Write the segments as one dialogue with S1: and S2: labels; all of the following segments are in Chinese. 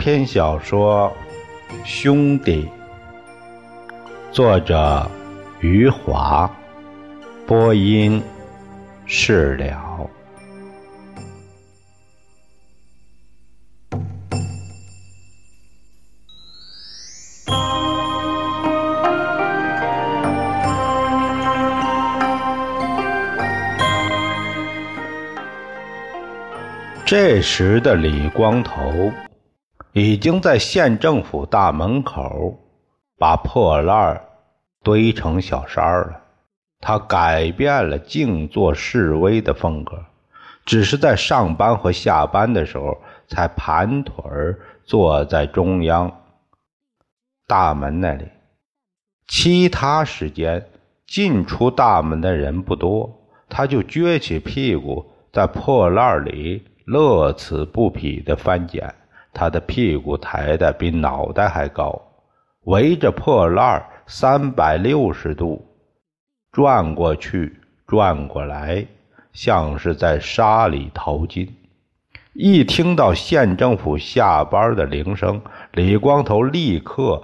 S1: 篇小说《兄弟》，作者余华，播音释了。这时的李光头已经在县政府大门口把破烂堆成小山了。他改变了静坐示威的风格，只是在上班和下班的时候才盘腿坐在中央大门那里。其他时间进出大门的人不多，他就撅起屁股在破烂里。乐此不疲地翻捡，他的屁股抬得比脑袋还高，围着破烂三百六十度转过去转过来，像是在沙里淘金。一听到县政府下班的铃声，李光头立刻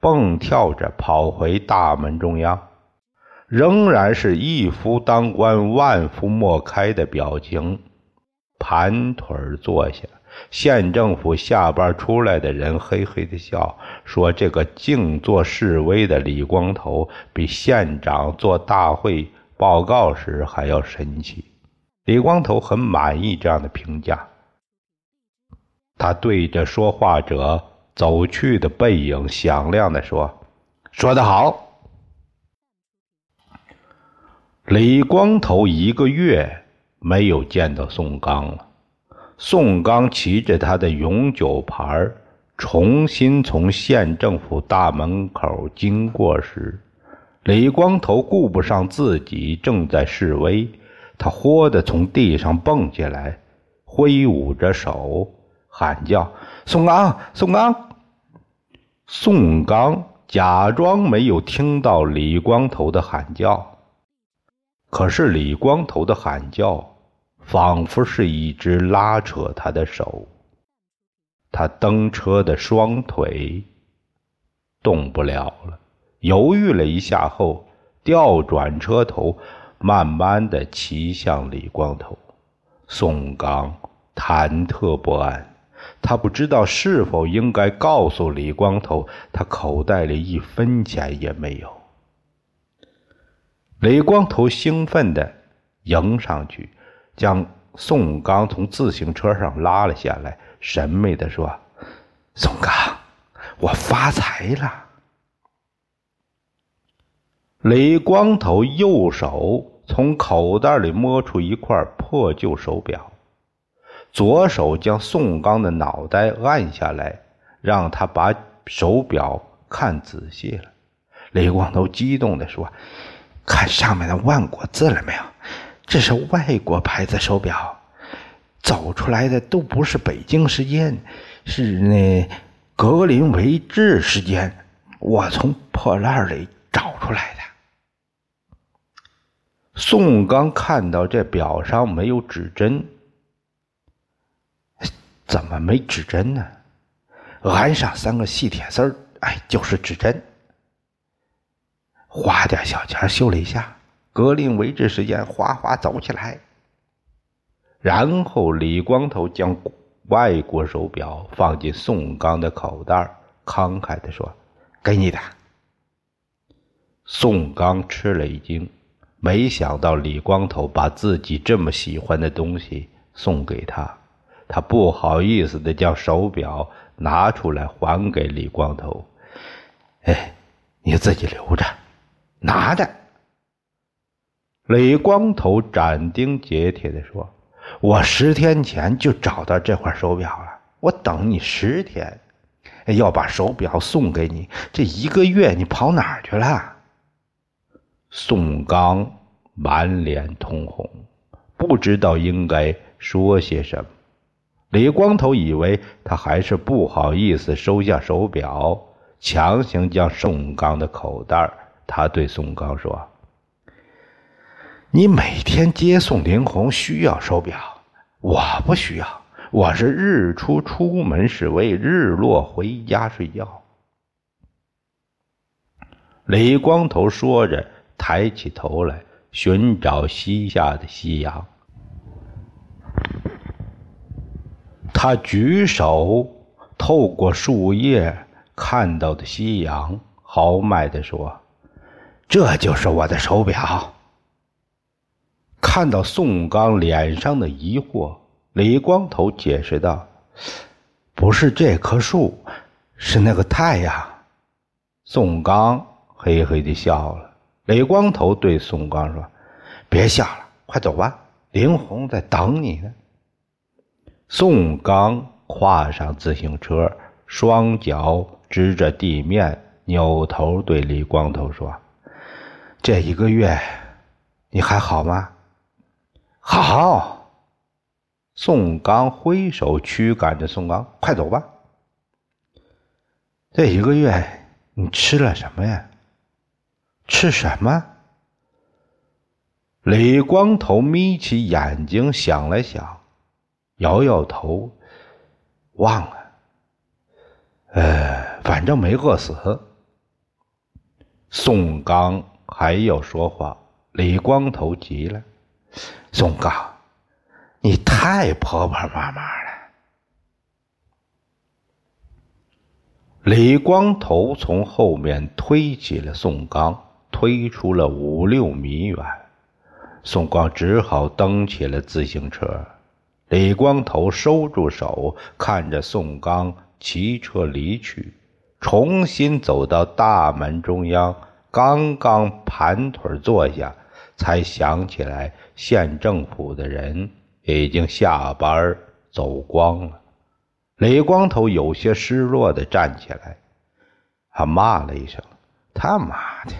S1: 蹦跳着跑回大门中央，仍然是一夫当关万夫莫开的表情。盘腿坐下，县政府下班出来的人嘿嘿的笑，说：“这个静坐示威的李光头，比县长做大会报告时还要神气。”李光头很满意这样的评价。他对着说话者走去的背影响亮的说：“说得好。”李光头一个月。没有见到宋刚了。宋刚骑着他的永久牌重新从县政府大门口经过时，李光头顾不上自己正在示威，他豁地从地上蹦起来，挥舞着手喊叫：“宋刚，宋刚！”宋刚假装没有听到李光头的喊叫。可是李光头的喊叫，仿佛是一只拉扯他的手。他蹬车的双腿动不了了，犹豫了一下后，调转车头，慢慢的骑向李光头。宋刚忐忑不安，他不知道是否应该告诉李光头，他口袋里一分钱也没有。李光头兴奋地迎上去，将宋刚从自行车上拉了下来，神秘地说：“宋刚，我发财了。”李光头右手从口袋里摸出一块破旧手表，左手将宋刚的脑袋按下来，让他把手表看仔细了。李光头激动地说。看上面的万国字了没有？这是外国牌子手表，走出来的都不是北京时间，是那格林维治时间。我从破烂里找出来的。宋刚看到这表上没有指针，怎么没指针呢？安上三个细铁丝儿，哎，就是指针。花点小钱修了一下，格林维治时间哗哗走起来。然后李光头将外国手表放进宋刚的口袋，慷慨地说：“给你的。”宋刚吃了一惊，没想到李光头把自己这么喜欢的东西送给他，他不好意思的将手表拿出来还给李光头：“哎，你自己留着。”拿着。李光头斩钉截铁的说：“我十天前就找到这块手表了，我等你十天，要把手表送给你。这一个月你跑哪儿去了？”宋刚满脸通红，不知道应该说些什么。李光头以为他还是不好意思收下手表，强行将宋刚的口袋他对宋刚说：“你每天接送林红需要手表，我不需要。我是日出出门是为日落回家睡觉。李光头说着，抬起头来寻找西下的夕阳。他举手透过树叶看到的夕阳，豪迈地说：“这就是我的手表。”看到宋刚脸上的疑惑，李光头解释道：“不是这棵树，是那个太阳。”宋刚嘿嘿的笑了。李光头对宋刚说：“别笑了，快走吧，林红在等你呢。”宋刚跨上自行车，双脚支着地面，扭头对李光头说：“这一个月，你还好吗？”好，宋刚挥手驱赶着宋刚，快走吧。这一个月你吃了什么呀？吃什么？李光头眯起眼睛想了想，摇摇头，忘了。呃，反正没饿死。宋刚还要说话，李光头急了。宋刚，你太婆婆妈妈了。李光头从后面推起了宋刚，推出了五六米远。宋刚只好蹬起了自行车。李光头收住手，看着宋刚骑车离去，重新走到大门中央，刚刚盘腿坐下。才想起来，县政府的人已经下班走光了。李光头有些失落的站起来，他骂了一声：“他妈的！”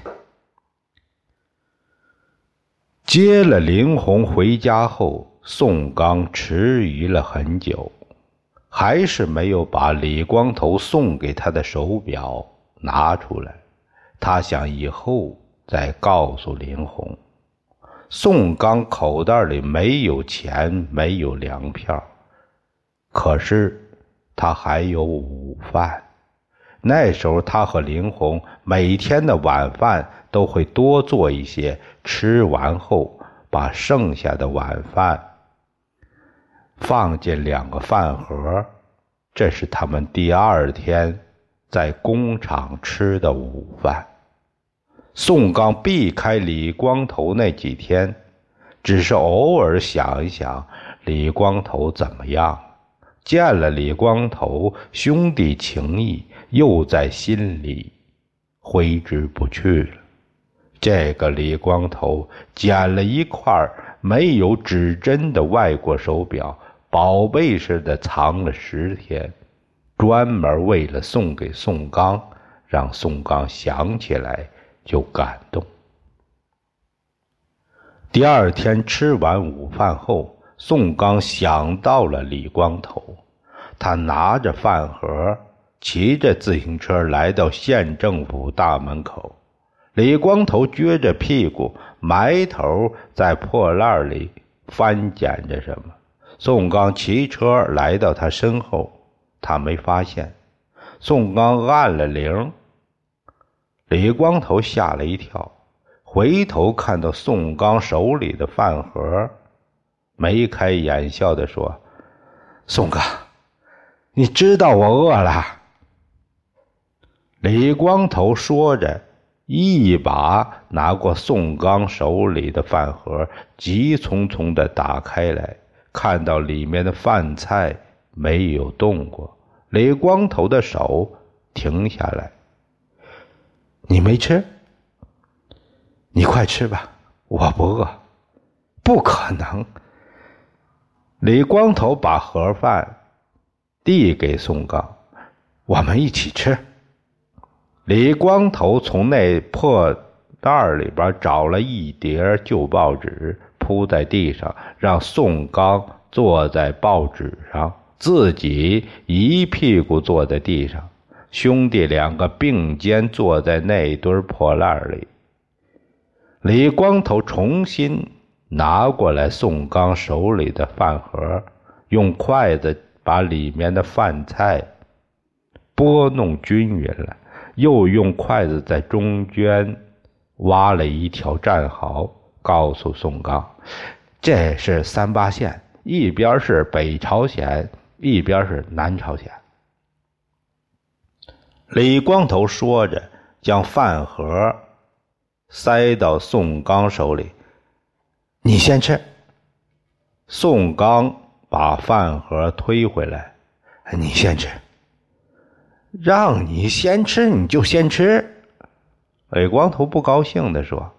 S1: 接了林红回家后，宋刚迟疑了很久，还是没有把李光头送给他的手表拿出来。他想以后再告诉林红。宋刚口袋里没有钱，没有粮票，可是他还有午饭。那时候，他和林红每天的晚饭都会多做一些，吃完后把剩下的晚饭放进两个饭盒，这是他们第二天在工厂吃的午饭。宋刚避开李光头那几天，只是偶尔想一想李光头怎么样。见了李光头，兄弟情谊又在心里挥之不去了。这个李光头捡了一块没有指针的外国手表，宝贝似的藏了十天，专门为了送给宋刚，让宋刚想起来。就感动。第二天吃完午饭后，宋刚想到了李光头，他拿着饭盒，骑着自行车来到县政府大门口。李光头撅着屁股，埋头在破烂里翻捡着什么。宋刚骑车来到他身后，他没发现。宋刚按了铃。李光头吓了一跳，回头看到宋刚手里的饭盒，眉开眼笑的说：“宋哥，你知道我饿了。”李光头说着，一把拿过宋刚手里的饭盒，急匆匆的打开来，看到里面的饭菜没有动过，李光头的手停下来。你没吃，你快吃吧，我不饿。不可能。李光头把盒饭递给宋刚，我们一起吃。李光头从那破袋里边找了一叠旧报纸，铺在地上，让宋刚坐在报纸上，自己一屁股坐在地上。兄弟两个并肩坐在那堆破烂里。李光头重新拿过来宋刚手里的饭盒，用筷子把里面的饭菜拨弄均匀了，又用筷子在中间挖了一条战壕，告诉宋刚：“这是三八线，一边是北朝鲜，一边是南朝鲜。”李光头说着，将饭盒塞到宋刚手里：“你先吃。”宋刚把饭盒推回来：“你先吃。”让你先吃，你就先吃。李光头不高兴地说：“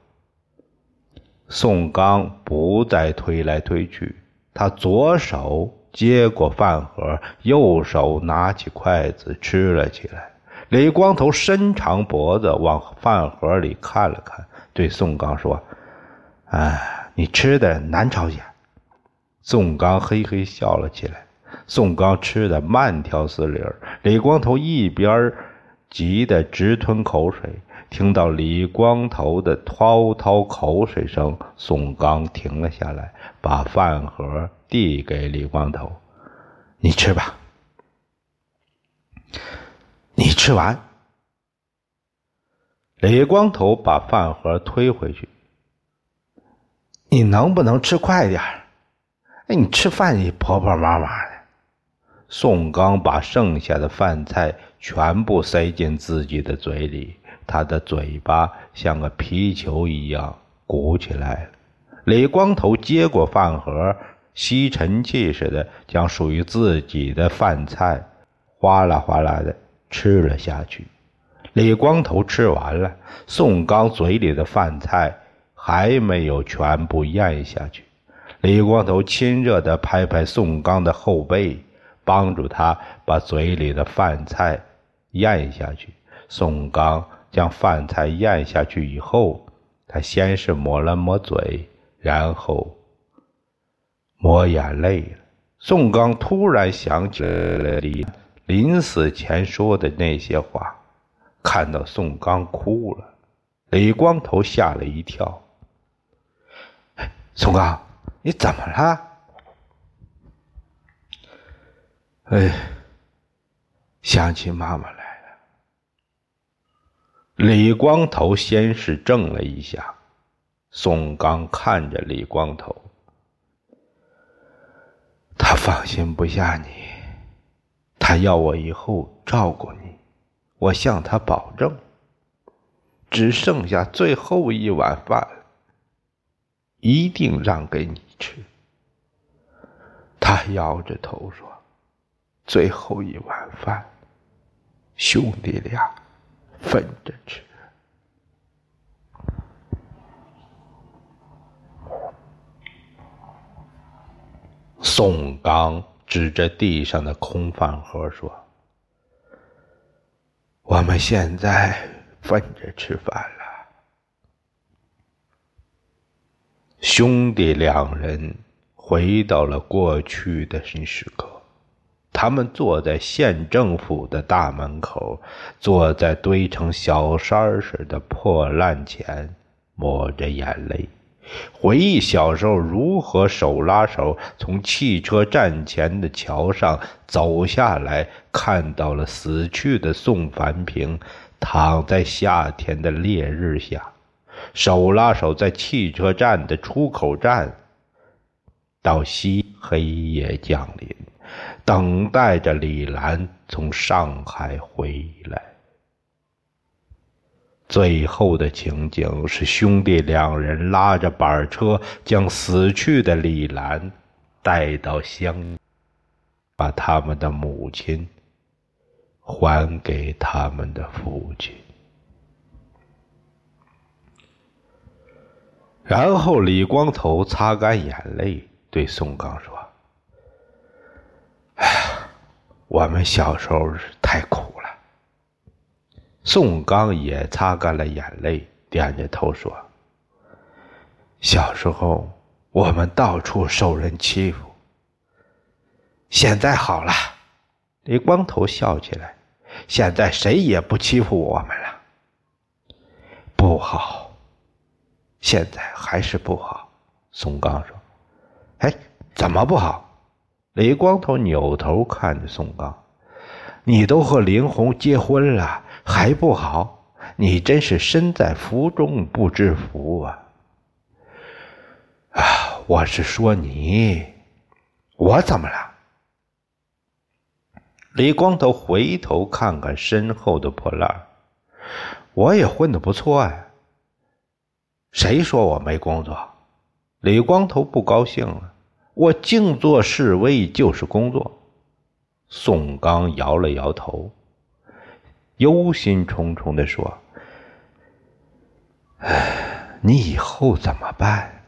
S1: 宋刚不再推来推去，他左手接过饭盒，右手拿起筷子吃了起来。”李光头伸长脖子往饭盒里看了看，对宋刚说：“哎，你吃的南朝鲜。”宋刚嘿嘿笑了起来。宋刚吃的慢条斯理李光头一边急得直吞口水。听到李光头的滔滔口水声，宋刚停了下来，把饭盒递给李光头：“你吃吧。”你吃完，李光头把饭盒推回去。你能不能吃快点哎，你吃饭也婆婆妈妈的。宋刚把剩下的饭菜全部塞进自己的嘴里，他的嘴巴像个皮球一样鼓起来了。李光头接过饭盒，吸尘器似的将属于自己的饭菜哗啦哗啦的。吃了下去，李光头吃完了，宋刚嘴里的饭菜还没有全部咽下去。李光头亲热地拍拍宋刚的后背，帮助他把嘴里的饭菜咽下去。宋刚将饭菜咽下去以后，他先是抹了抹嘴，然后抹眼泪了。宋刚突然想起了李。临死前说的那些话，看到宋刚哭了，李光头吓了一跳。宋刚，你怎么了？哎，想起妈妈来了。李光头先是怔了一下，宋刚看着李光头，他放心不下你。他要我以后照顾你，我向他保证，只剩下最后一碗饭，一定让给你吃。他摇着头说：“最后一碗饭，兄弟俩分着吃。”宋刚。指着地上的空饭盒说：“我们现在分着吃饭了。”兄弟两人回到了过去的新时刻，他们坐在县政府的大门口，坐在堆成小山似的破烂前，抹着眼泪。回忆小时候如何手拉手从汽车站前的桥上走下来，看到了死去的宋凡平躺在夏天的烈日下，手拉手在汽车站的出口站，到西黑夜降临，等待着李兰从上海回来。最后的情景是兄弟两人拉着板车，将死去的李兰带到乡，把他们的母亲还给他们的父亲。然后李光头擦干眼泪，对宋刚说：“哎，我们小时候是太苦。”宋刚也擦干了眼泪，点着头说：“小时候我们到处受人欺负，现在好了。”李光头笑起来：“现在谁也不欺负我们了。”不好，现在还是不好。宋刚说：“哎，怎么不好？”李光头扭头看着宋刚：“你都和林红结婚了，还不好？你真是身在福中不知福啊！”啊，我是说你，我怎么了？李光头回头看看身后的破烂我也混得不错呀。谁说我没工作？李光头不高兴了。我静坐示威就是工作。宋刚摇了摇头，忧心忡忡的说：“哎，你以后怎么办？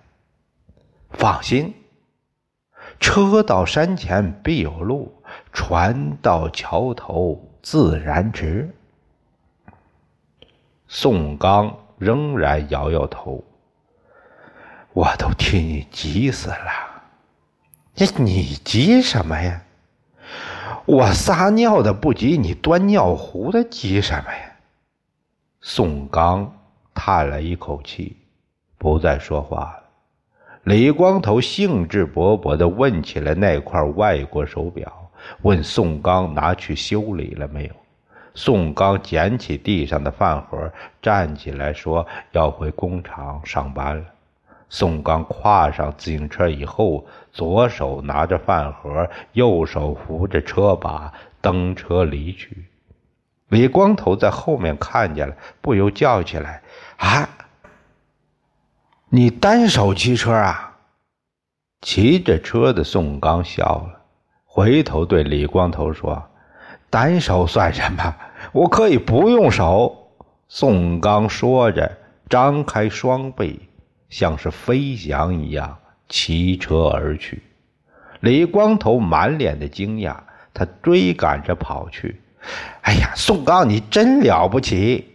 S1: 放心，车到山前必有路，船到桥头自然直。”宋刚仍然摇摇头，我都替你急死了。你你急什么呀？我撒尿的不急，你端尿壶的急什么呀？宋刚叹了一口气，不再说话了。李光头兴致勃勃地问起了那块外国手表，问宋刚拿去修理了没有。宋刚捡起地上的饭盒，站起来说：“要回工厂上班了。”宋刚跨上自行车以后，左手拿着饭盒，右手扶着车把，登车离去。李光头在后面看见了，不由叫起来：“啊，你单手骑车啊？”骑着车的宋刚笑了，回头对李光头说：“单手算什么？我可以不用手。”宋刚说着，张开双臂。像是飞翔一样骑车而去，李光头满脸的惊讶，他追赶着跑去。哎呀，宋刚，你真了不起！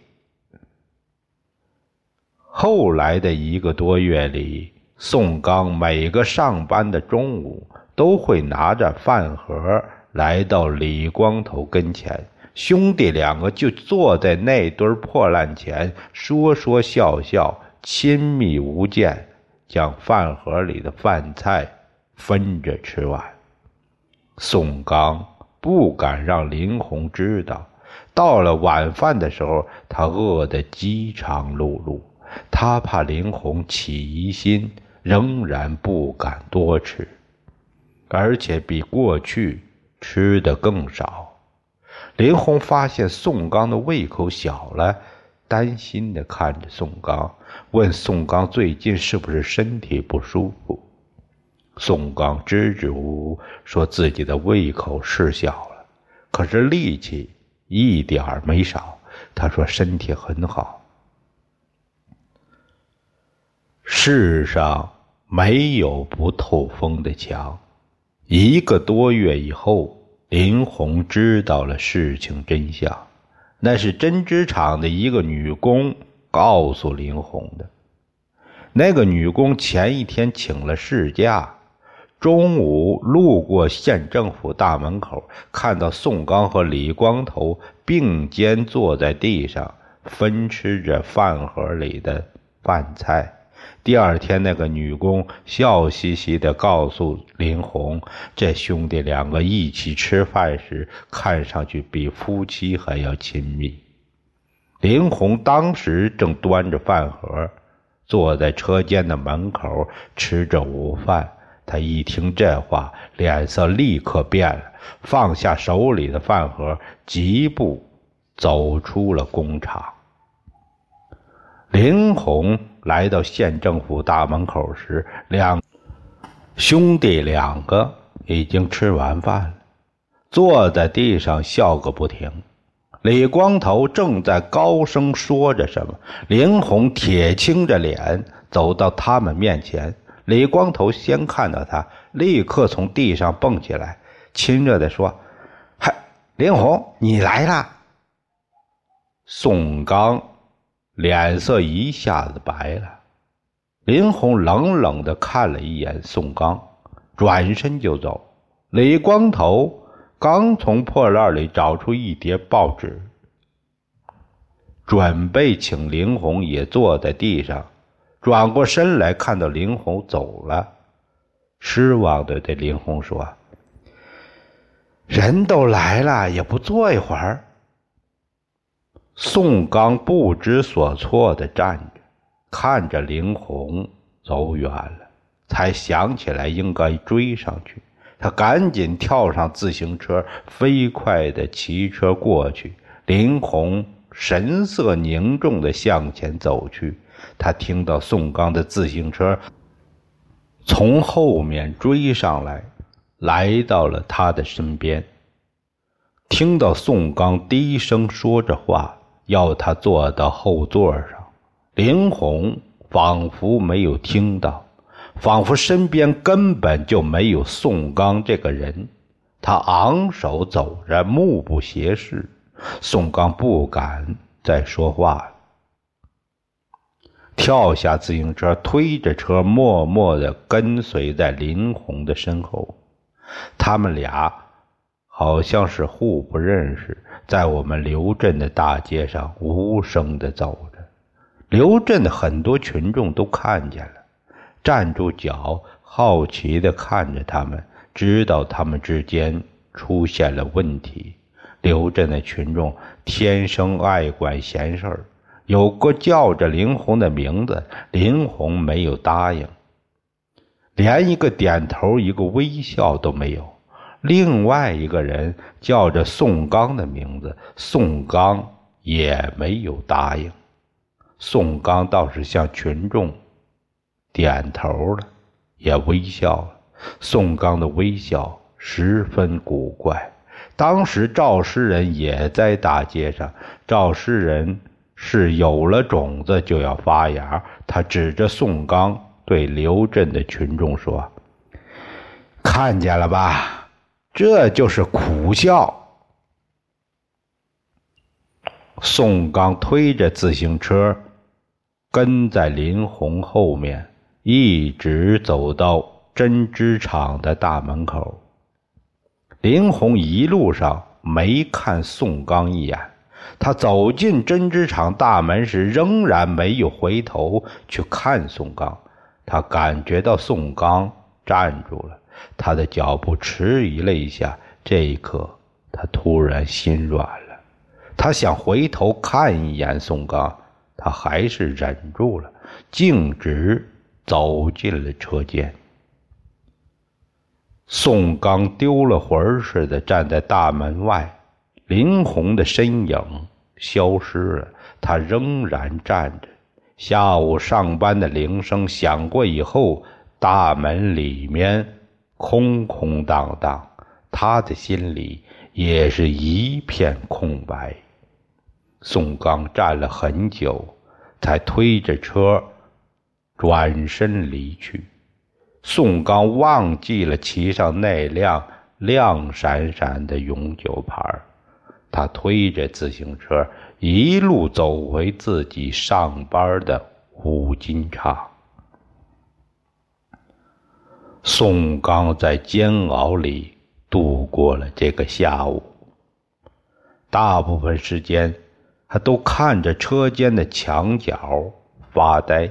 S1: 后来的一个多月里，宋刚每个上班的中午都会拿着饭盒来到李光头跟前，兄弟两个就坐在那堆破烂前说说笑笑。亲密无间，将饭盒里的饭菜分着吃完。宋刚不敢让林红知道，到了晚饭的时候，他饿得饥肠辘辘，他怕林红起疑心，仍然不敢多吃，而且比过去吃的更少。林红发现宋刚的胃口小了。担心的看着宋刚，问宋刚最近是不是身体不舒服。宋刚支支吾吾说自己的胃口是小了，可是力气一点儿没少。他说身体很好。世上没有不透风的墙。一个多月以后，林红知道了事情真相。那是针织厂的一个女工告诉林红的。那个女工前一天请了事假，中午路过县政府大门口，看到宋刚和李光头并肩坐在地上分吃着饭盒里的饭菜。第二天，那个女工笑嘻嘻地告诉林红：“这兄弟两个一起吃饭时，看上去比夫妻还要亲密。”林红当时正端着饭盒，坐在车间的门口吃着午饭。他一听这话，脸色立刻变了，放下手里的饭盒，疾步走出了工厂。林红。来到县政府大门口时，两兄弟两个已经吃完饭了，坐在地上笑个不停。李光头正在高声说着什么，林红铁青着脸走到他们面前。李光头先看到他，立刻从地上蹦起来，亲热地说：“嗨，林红，你来了。”宋刚。脸色一下子白了，林红冷冷的看了一眼宋刚，转身就走。李光头刚从破烂里找出一叠报纸，准备请林红也坐在地上，转过身来看到林红走了，失望的对林红说：“人都来了，也不坐一会儿。宋刚不知所措的站着，看着林红走远了，才想起来应该追上去。他赶紧跳上自行车，飞快的骑车过去。林红神色凝重的向前走去。他听到宋刚的自行车从后面追上来，来到了他的身边。听到宋刚低声说着话，要他坐到后座上。林红仿佛没有听到。仿佛身边根本就没有宋刚这个人，他昂首走着，目不斜视。宋刚不敢再说话了，跳下自行车，推着车，默默地跟随在林红的身后。他们俩好像是互不认识，在我们刘镇的大街上无声地走着。刘镇的很多群众都看见了。站住脚，好奇地看着他们，知道他们之间出现了问题。刘镇的群众天生爱管闲事儿，有个叫着林红的名字，林红没有答应，连一个点头、一个微笑都没有。另外一个人叫着宋刚的名字，宋刚也没有答应。宋刚倒是向群众。点头了，也微笑了。宋刚的微笑十分古怪。当时赵诗人也在大街上。赵诗人是有了种子就要发芽。他指着宋刚对刘镇的群众说：“看见了吧？这就是苦笑。”宋刚推着自行车，跟在林红后面。一直走到针织厂的大门口，林红一路上没看宋刚一眼。他走进针织厂大门时，仍然没有回头去看宋刚。他感觉到宋刚站住了，他的脚步迟疑了一下。这一刻，他突然心软了。他想回头看一眼宋刚，他还是忍住了，径直。走进了车间，宋刚丢了魂儿似的站在大门外，林红的身影消失了，他仍然站着。下午上班的铃声响过以后，大门里面空空荡荡，他的心里也是一片空白。宋刚站了很久，才推着车。转身离去，宋刚忘记了骑上那辆亮闪闪的永久牌他推着自行车一路走回自己上班的五金厂。宋刚在煎熬里度过了这个下午，大部分时间他都看着车间的墙角发呆。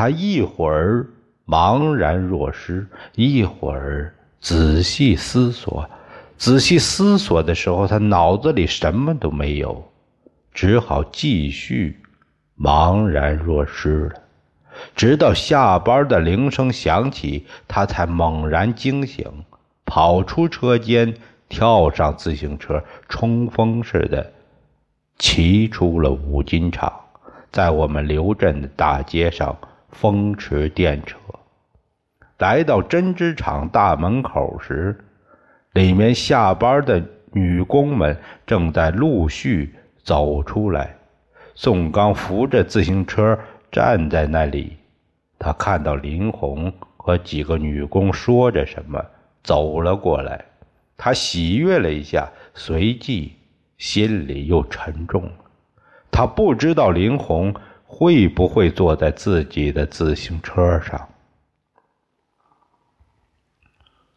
S1: 他一会儿茫然若失，一会儿仔细思索。仔细思索的时候，他脑子里什么都没有，只好继续茫然若失了。直到下班的铃声响起，他才猛然惊醒，跑出车间，跳上自行车，冲锋似的骑出了五金厂，在我们刘镇的大街上。风驰电掣，来到针织厂大门口时，里面下班的女工们正在陆续走出来。宋刚扶着自行车站在那里，他看到林红和几个女工说着什么，走了过来。他喜悦了一下，随即心里又沉重了。他不知道林红。会不会坐在自己的自行车上？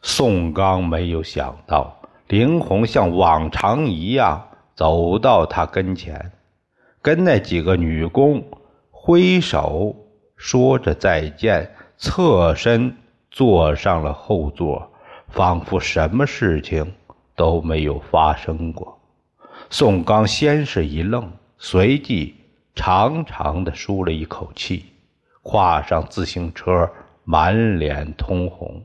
S1: 宋刚没有想到，林红像往常一样走到他跟前，跟那几个女工挥手说着再见，侧身坐上了后座，仿佛什么事情都没有发生过。宋刚先是一愣，随即长长的舒了一口气，跨上自行车，满脸通红。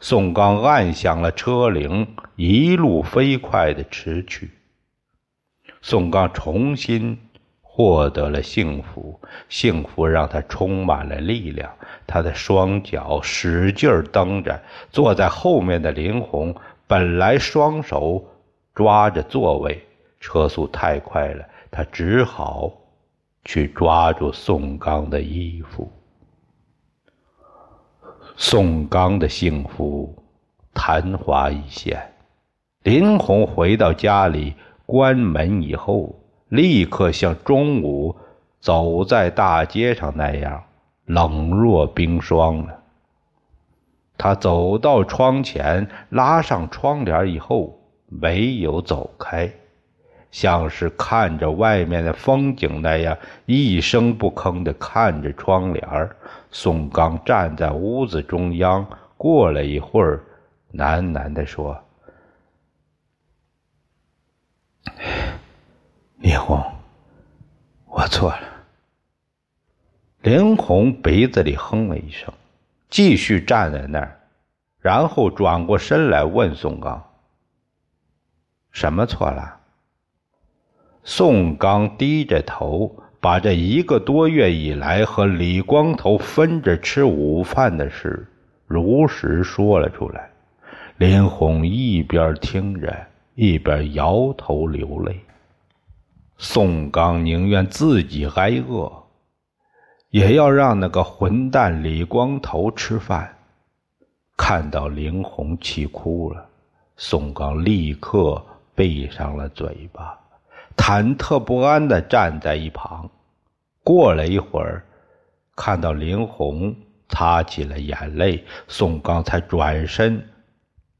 S1: 宋刚按响了车铃，一路飞快的驰去。宋刚重新获得了幸福，幸福让他充满了力量。他的双脚使劲蹬着，坐在后面的林红本来双手抓着座位。车速太快了，他只好去抓住宋刚的衣服。宋刚的幸福昙花一现。林红回到家里，关门以后，立刻像中午走在大街上那样冷若冰霜了。他走到窗前，拉上窗帘以后，没有走开。像是看着外面的风景那样，一声不吭地看着窗帘儿宋刚站在屋子中央，过了一会儿，喃喃地说：“林红，我错了。”林红鼻子里哼了一声，继续站在那儿，然后转过身来问宋刚：“什么错了？”宋刚低着头，把这一个多月以来和李光头分着吃午饭的事如实说了出来。林红一边听着，一边摇头流泪。宋刚宁愿自己挨饿，也要让那个混蛋李光头吃饭。看到林红气哭了，宋刚立刻闭上了嘴巴。忐忑不安地站在一旁，过了一会儿，看到林红擦起了眼泪，宋刚才转身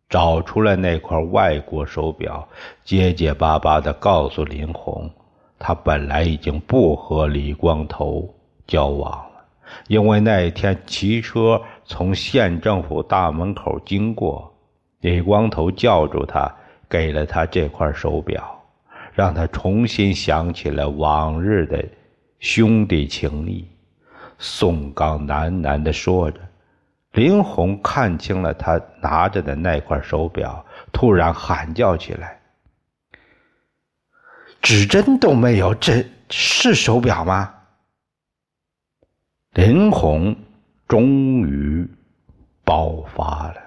S1: 找出来那块外国手表，结结巴巴地告诉林红，他本来已经不和李光头交往了，因为那一天骑车从县政府大门口经过，李光头叫住他，给了他这块手表。让他重新想起了往日的兄弟情谊。宋刚喃喃地说着，林红看清了他拿着的那块手表，突然喊叫起来：“指针都没有，这是手表吗？”林红终于爆发了。